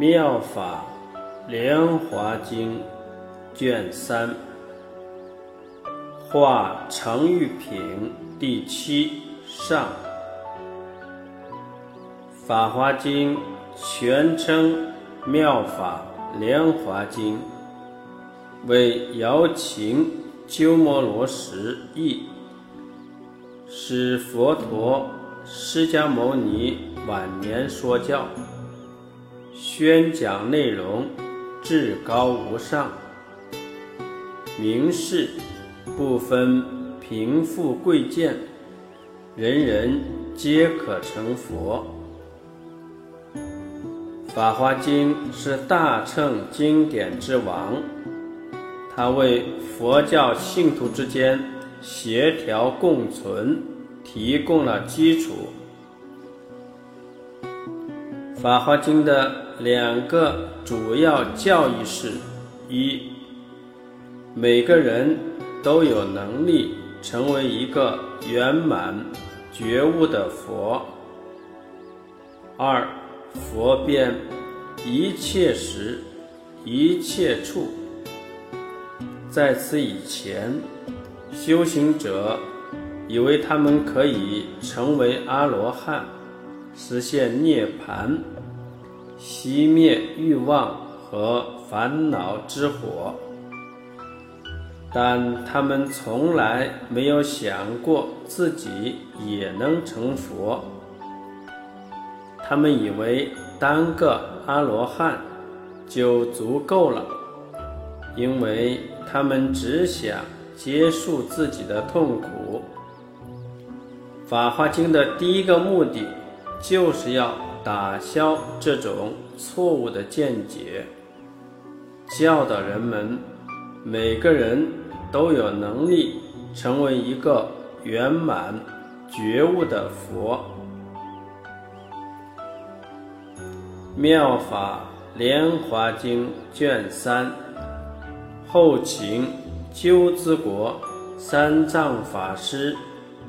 妙法莲华经卷三，画成玉品第七上。法华经全称妙法莲华经，为姚秦鸠摩罗什译，是佛陀释迦牟尼晚年说教。宣讲内容至高无上，明示不分贫富贵贱，人人皆可成佛。法华经是大乘经典之王，它为佛教信徒之间协调共存提供了基础。法华经的。两个主要教义是：一，每个人都有能力成为一个圆满觉悟的佛；二，佛遍一切时、一切处。在此以前，修行者以为他们可以成为阿罗汉，实现涅槃。熄灭欲望和烦恼之火，但他们从来没有想过自己也能成佛。他们以为当个阿罗汉就足够了，因为他们只想结束自己的痛苦。《法华经》的第一个目的就是要。打消这种错误的见解，教导人们，每个人都有能力成为一个圆满觉悟的佛。《妙法莲华经》卷三，后秦鸠兹国三藏法师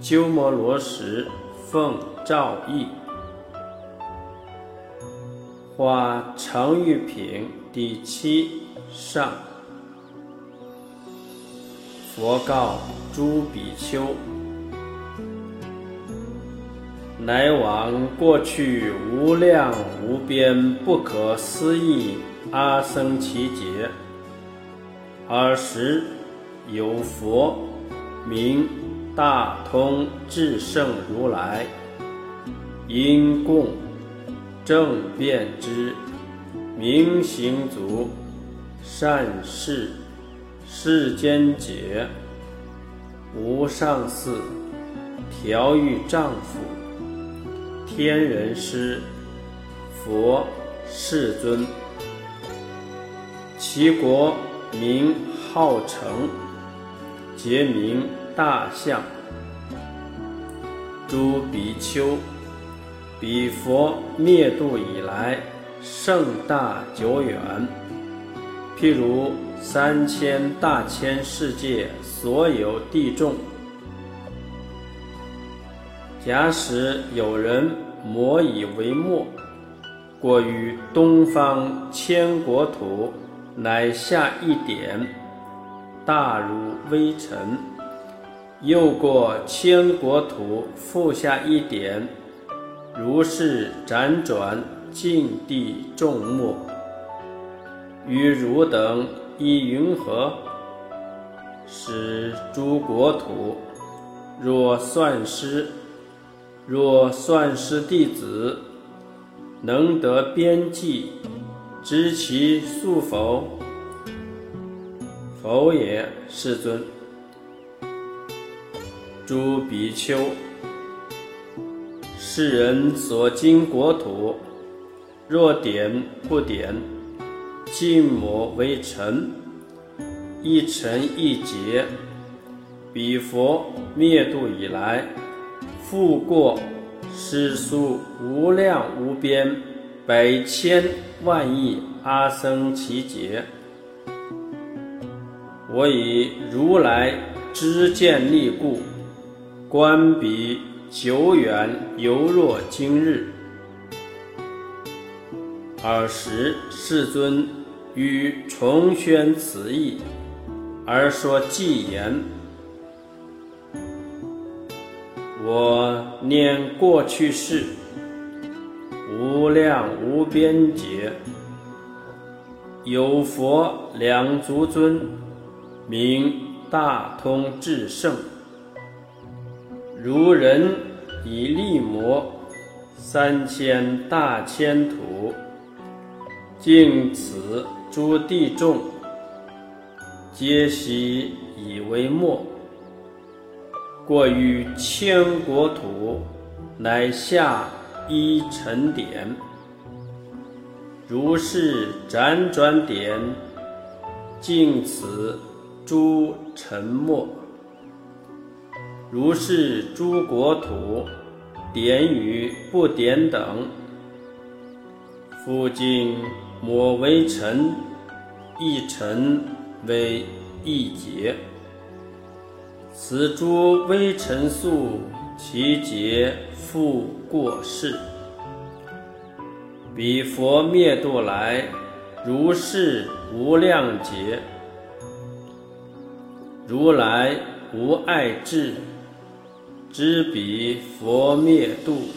鸠摩罗什奉诏译。画成玉品第七上，佛告诸比丘：来往过去无量无边不可思议阿僧祇劫，尔时有佛名大通智胜如来，因供。正遍知明行足善事世间解无上士调御丈夫天人师佛世尊其国名号成皆名大象诸比丘。彼佛灭度以来，盛大久远。譬如三千大千世界所有地众，假使有人摩以为墨，过于东方千国土，乃下一点，大如微尘；又过千国土，复下一点。如是辗转尽地众目，与汝等以云何？使诸国土，若算师，若算师弟子，能得边际，知其数否？否也，世尊。诸比丘。世人所经国土，若点不点，尽抹为尘，一尘一劫。彼佛灭度以来，复过世数无量无边，百千万亿阿僧祇劫。我以如来知见力故，观彼。久远犹若今日。尔时世尊于重宣此意，而说偈言：“我念过去世，无量无边劫，有佛两足尊，名大通至圣。如人以力摩三千大千土，尽此诸地众，皆悉以为末。过于千国土，乃下一尘点。如是辗转点，尽此诸尘末。如是诸国土，点与不点等，复今莫为尘，一尘为一劫。此诸微尘数，其劫复过世。彼佛灭度来，如是无量劫。如来无爱智。知彼佛灭度，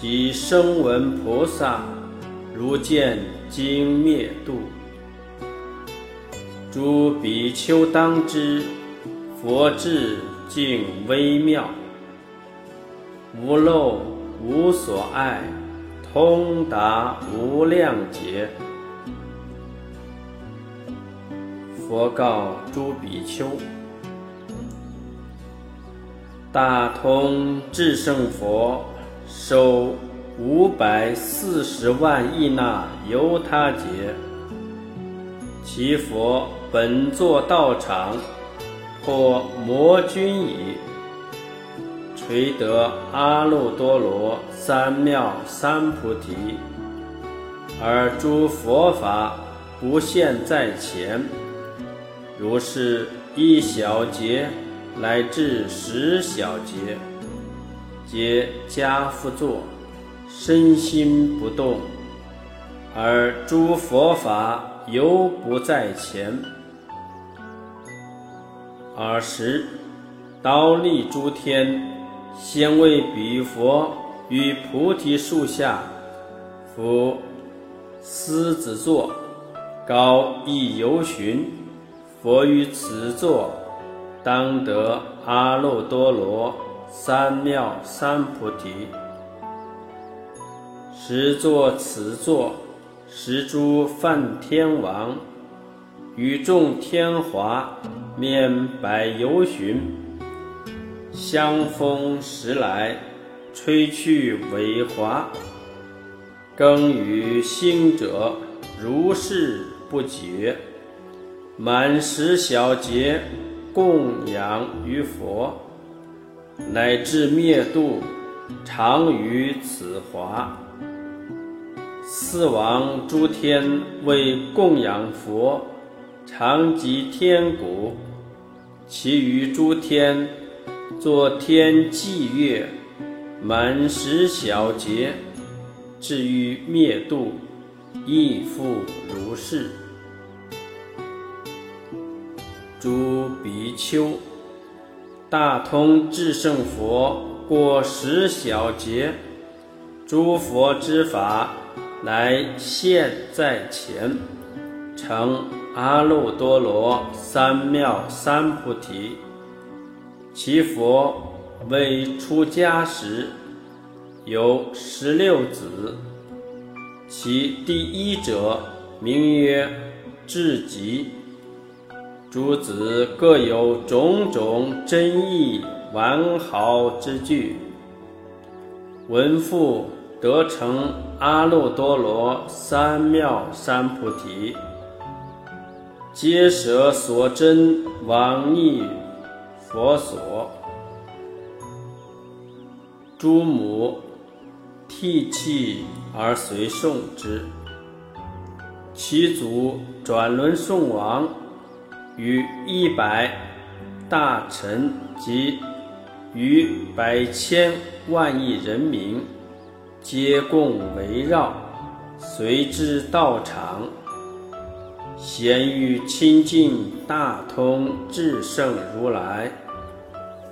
即声闻菩萨如见经灭度。诸比丘当知，佛智境微妙，无漏无所爱，通达无量劫。佛告诸比丘。大通智胜佛收五百四十万亿那由他劫，其佛本作道场，破魔君矣，垂得阿耨多罗三藐三菩提，而诸佛法不现在前，如是一小劫。乃至十小节，皆家父坐，身心不动，而诸佛法犹不在前。尔时，刀立诸天，先为彼佛于菩提树下，伏狮子座，高一游巡，佛于此座。当得阿耨多罗三藐三菩提。十座此座，十诸梵天王，与众天华，面百游巡，香风时来，吹去尾华，更与心者如是不绝，满十小劫。供养于佛，乃至灭度，常于此华。四王诸天为供养佛，常集天鼓，其余诸天作天祭乐，满十小节，至于灭度，亦复如是。诸比丘，大通智胜佛过十小劫，诸佛之法乃现，在前，成阿耨多罗三藐三菩提。其佛未出家时，有十六子，其第一者名曰智吉。诸子各有种种真义完好之具，闻复得成阿耨多罗三藐三菩提，皆舍所真往逆佛所。诸母涕泣而随送之，其祖转轮送王。与一百大臣及与百千万亿人民，皆共围绕，随之道场。咸于亲近大通至圣如来，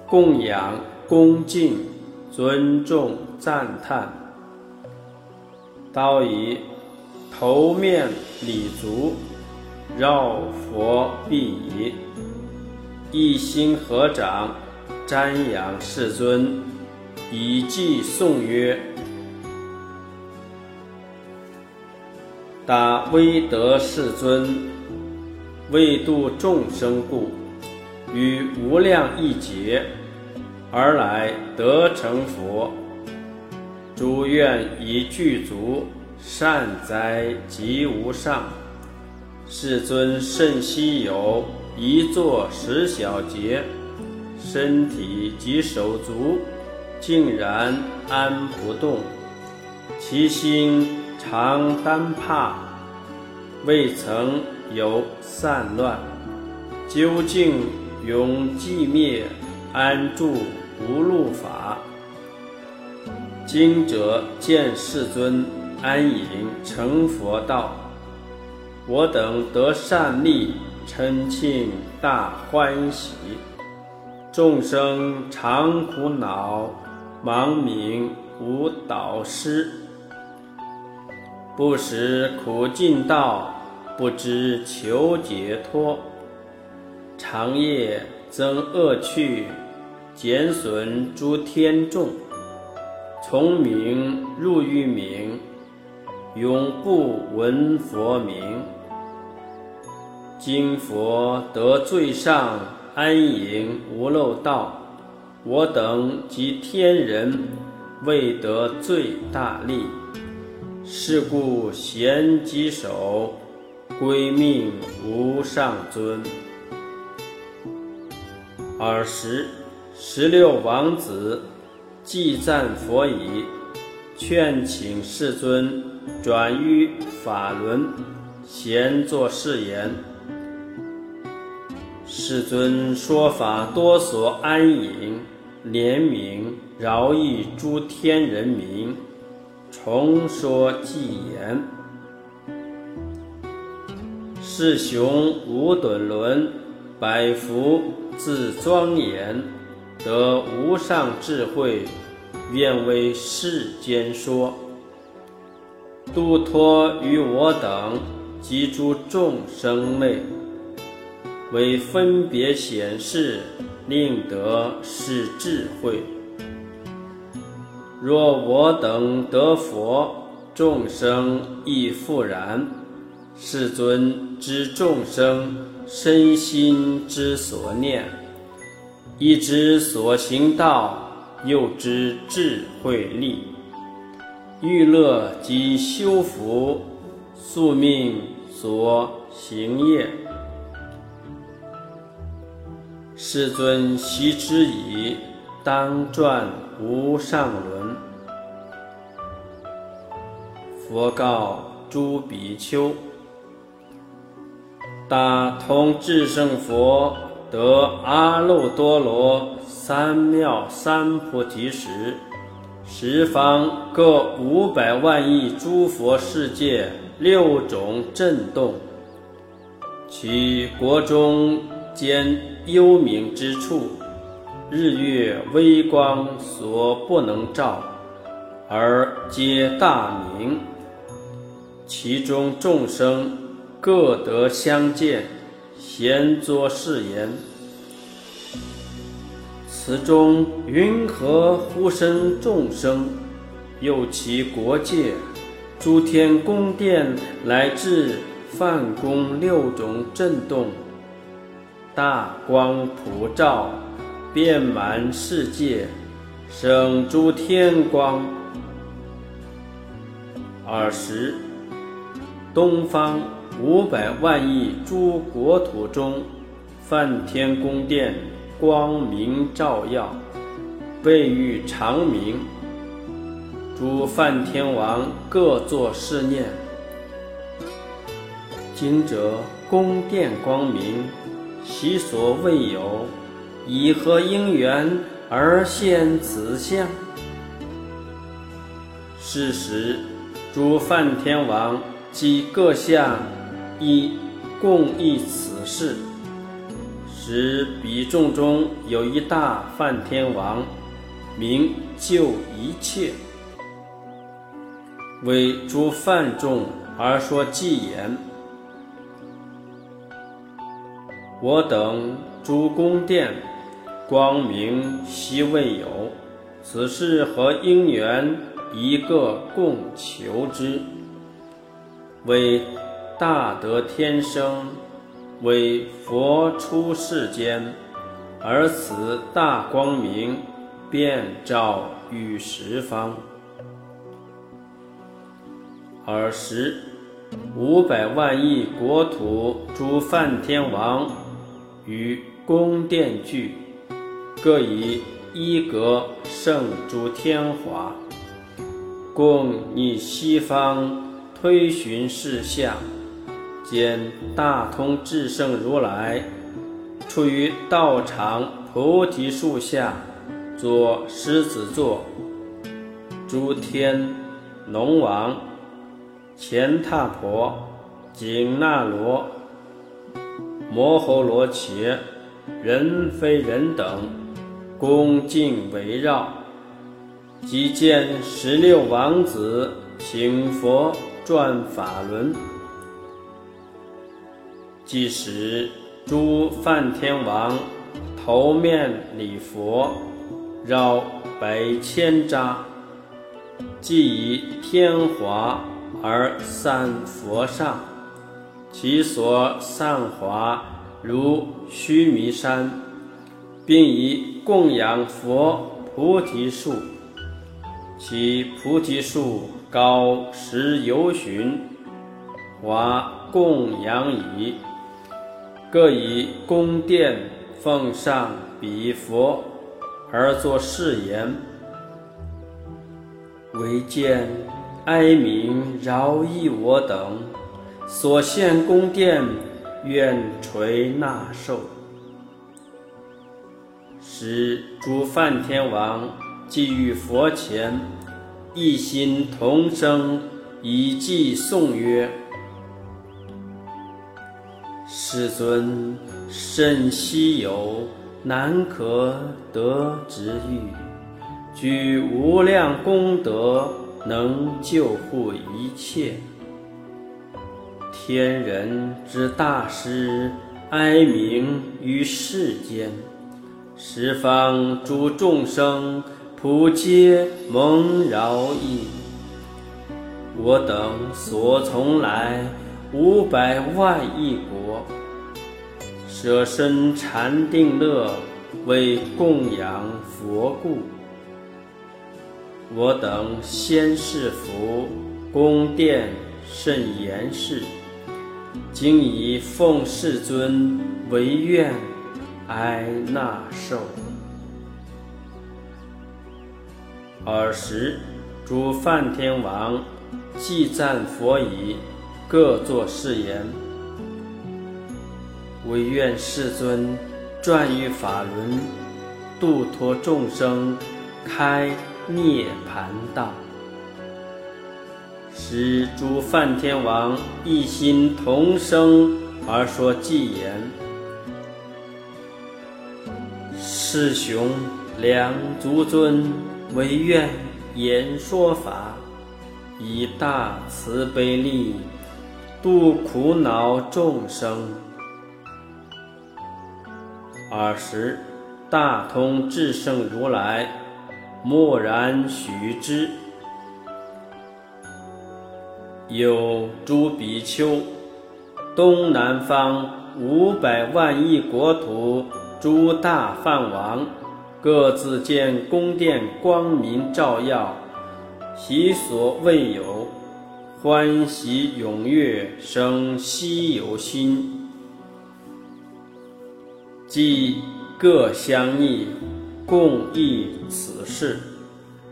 供养恭敬尊重赞叹，道以头面礼足，绕佛毕仪，一心合掌，瞻仰世尊，以偈颂曰：大威德世尊，为度众生故，于无量亿劫而来得成佛。诸愿已具足，善哉极无上。世尊甚稀有，一坐十小节，身体及手足竟然安不动，其心。常单怕，未曾有散乱，究竟永寂灭，安住无路法。今者见世尊安隐成佛道，我等得善利，称庆大欢喜。众生常苦恼，盲冥无导师。不识苦尽道，不知求解脱，长夜增恶趣，减损诸天众，从明入于明，永不闻佛名。今佛得最上安隐无漏道，我等及天人未得最大利。是故贤稽首，归命无上尊。尔时，十六王子既赞佛已，劝请世尊转于法轮，闲坐誓言。世尊说法多所安隐，怜悯饶益诸天人民。重说偈言：世雄无顿伦，百福自庄严，得无上智慧，愿为世间说，度脱于我等及诸众生类，为分别显示，令得是智慧。若我等得佛，众生亦复然。世尊知众生身心之所念，亦知所行道，又知智慧力，欲乐及修福，宿命所行业。世尊悉知矣。当转无上轮。佛告诸比丘：大通智胜佛得阿耨多罗三藐三菩提时，十方各五百万亿诸佛世界六种震动，其国中间幽冥之处。日月微光所不能照，而皆大明。其中众生各得相见，闲作是言：此中云何呼声众生？又其国界，诸天宫殿乃至梵宫六种震动，大光普照。遍满世界，生诸天光。尔时，东方五百万亿诸国土中，梵天宫殿光明照耀，备欲长明。诸梵天王各作是念：今者宫殿光明，其所未有。以何因缘而现此相？是时，诸梵天王及各相一共议此事，使比众中有一大梵天王，名救一切，为诸梵众而说偈言：我等诸宫殿光明悉未有，此事和因缘？一个共求之，为大德天生，为佛出世间，而此大光明遍照于十方。尔时，五百万亿国土诸梵天王与宫殿俱，各以一格胜诸天华。共逆西方推寻事相，见大通智胜如来处于道场菩提树下，作狮子座。诸天龙王、乾闼婆、紧那罗、摩诃罗伽、人非人等，恭敬围绕。即见十六王子请佛转法轮，即使诸梵天王头面礼佛，绕百千匝，即以天华而散佛上，其所散华如须弥山，并以供养佛菩提树。其菩提树高十由旬，华供养矣。各以宫殿奉上彼佛，而作誓言：唯见哀悯饶益我等，所献宫殿愿垂纳受。使诸梵天王。即于佛前，一心同声以偈颂曰：“世尊甚稀有，难可得之遇，具无量功德，能救护一切。天人之大师，哀鸣于世间，十方诸众生。”普皆蒙饶益，我等所从来五百万亿国，舍身禅定乐，为供养佛故。我等先世福宫殿甚严实，今以奉世尊为愿，哀纳受。尔时，诸梵天王既赞佛已，各作誓言：唯愿世尊转于法轮，度脱众生，开涅盘道。使诸梵天王一心同声而说偈言：世雄两足尊。唯愿言说法，以大慈悲力度苦恼众生。尔时，大通智胜如来默然许之。有诸比丘，东南方五百万亿国土诸大梵王。各自见宫殿光明照耀，其所未有，欢喜踊跃，生希有心。即各相议，共议此事，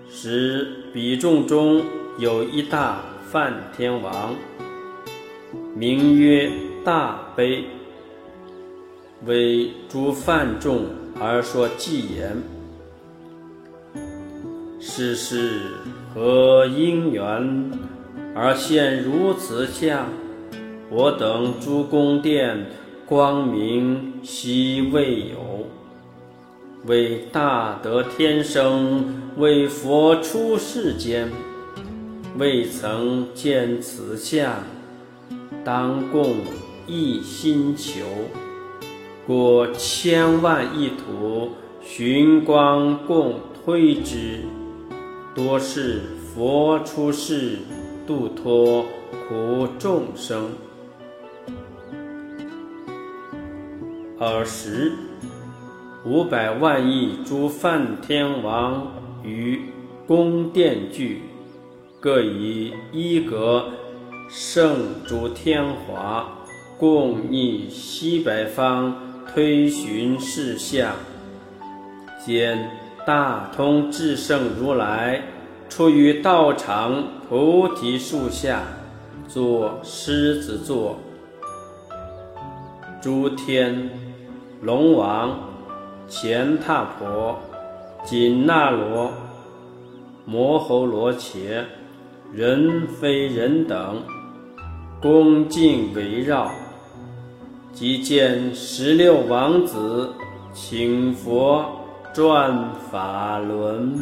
使比众中有一大梵天王，名曰大悲，为诸梵众。而说偈言：世事何因缘？而现如此相。我等诸宫殿光明悉未有，为大德天生，为佛出世间，未曾见此相，当共一心求。过千万亿土，寻光共推之，多是佛出世，度脱苦众生。尔时，五百万亿诸梵天王于宫殿聚，各以一格圣诸天华，共逆西北方推寻事相。见大通智圣如来出于道场菩提树下，作狮子座，诸天。龙王、乾闼婆、紧那罗、摩吼罗伽、人非人等，恭敬围绕，即见十六王子请佛转法轮。